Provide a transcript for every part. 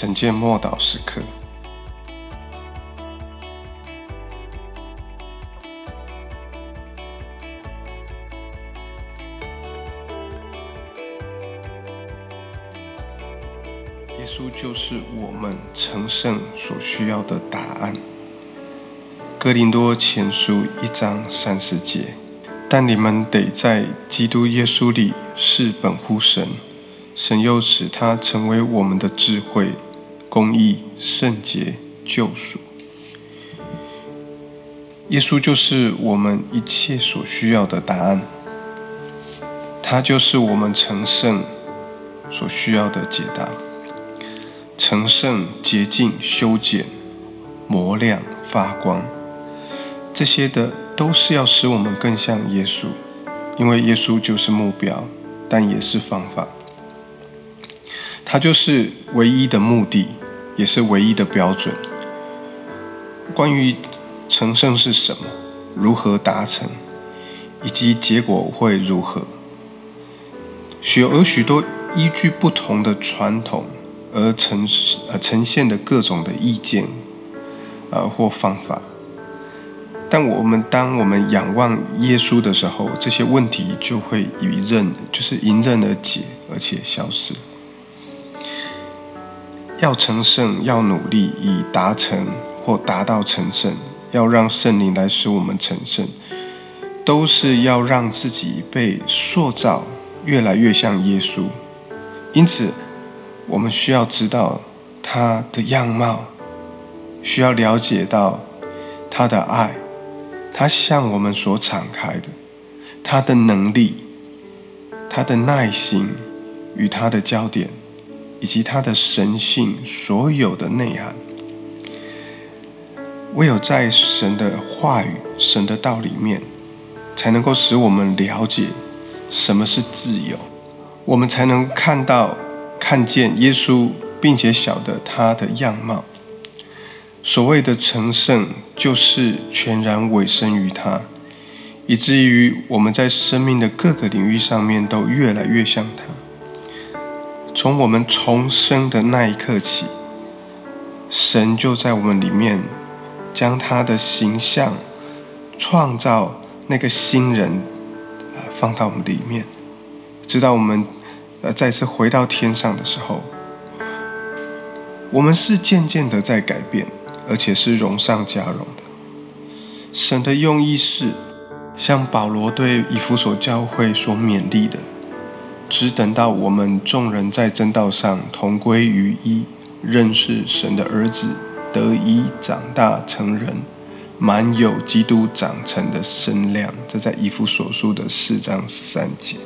晨见默祷时刻。耶稣就是我们成圣所需要的答案。哥林多前书一章三十节，但你们得在基督耶稣里是本乎神，神又使他成为我们的智慧、公义、圣洁、救赎。耶稣就是我们一切所需要的答案，他就是我们成圣所需要的解答。成圣、洁净、修剪、磨亮、发光，这些的都是要使我们更像耶稣，因为耶稣就是目标，但也是方法。它就是唯一的目的，也是唯一的标准。关于成圣是什么，如何达成，以及结果会如何，许有许多依据不同的传统。而呈呃呈现的各种的意见，呃或方法，但我们当我们仰望耶稣的时候，这些问题就会迎刃，就是迎刃而解，而且消失。要成圣，要努力以达成或达到成圣，要让圣灵来使我们成圣，都是要让自己被塑造越来越像耶稣。因此。我们需要知道他的样貌，需要了解到他的爱，他向我们所敞开的，他的能力，他的耐心与他的焦点，以及他的神性所有的内涵。唯有在神的话语、神的道里面，才能够使我们了解什么是自由，我们才能看到。看见耶稣，并且晓得他的样貌。所谓的成圣，就是全然委身于他，以至于我们在生命的各个领域上面都越来越像他。从我们重生的那一刻起，神就在我们里面将他的形象创造那个新人啊，放到我们里面，直到我们。呃，再次回到天上的时候，我们是渐渐的在改变，而且是荣上加荣的。神的用意是，像保罗对以弗所教会所勉励的，只等到我们众人在正道上同归于一，认识神的儿子，得以长大成人，满有基督长成的身量。这在以弗所书的四章十三节。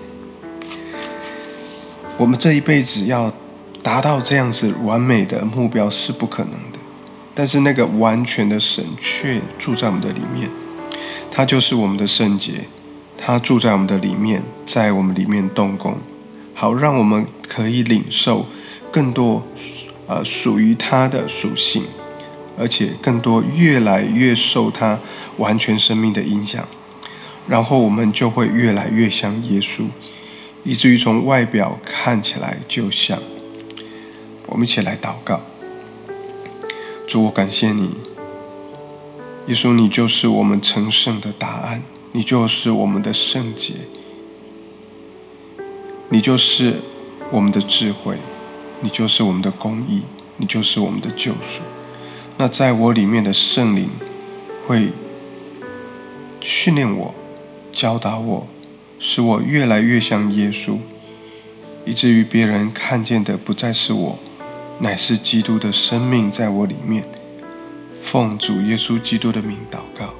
我们这一辈子要达到这样子完美的目标是不可能的，但是那个完全的神却住在我们的里面，他就是我们的圣洁，他住在我们的里面，在我们里面动工，好让我们可以领受更多呃属于他的属性，而且更多越来越受他完全生命的影响，然后我们就会越来越像耶稣。以至于从外表看起来就像。我们一起来祷告。主，我感谢你，耶稣，你就是我们成圣的答案，你就是我们的圣洁，你就是我们的智慧，你就是我们的公义，你就是我们的救赎。那在我里面的圣灵会训练我，教导我。使我越来越像耶稣，以至于别人看见的不再是我，乃是基督的生命在我里面。奉主耶稣基督的名祷告。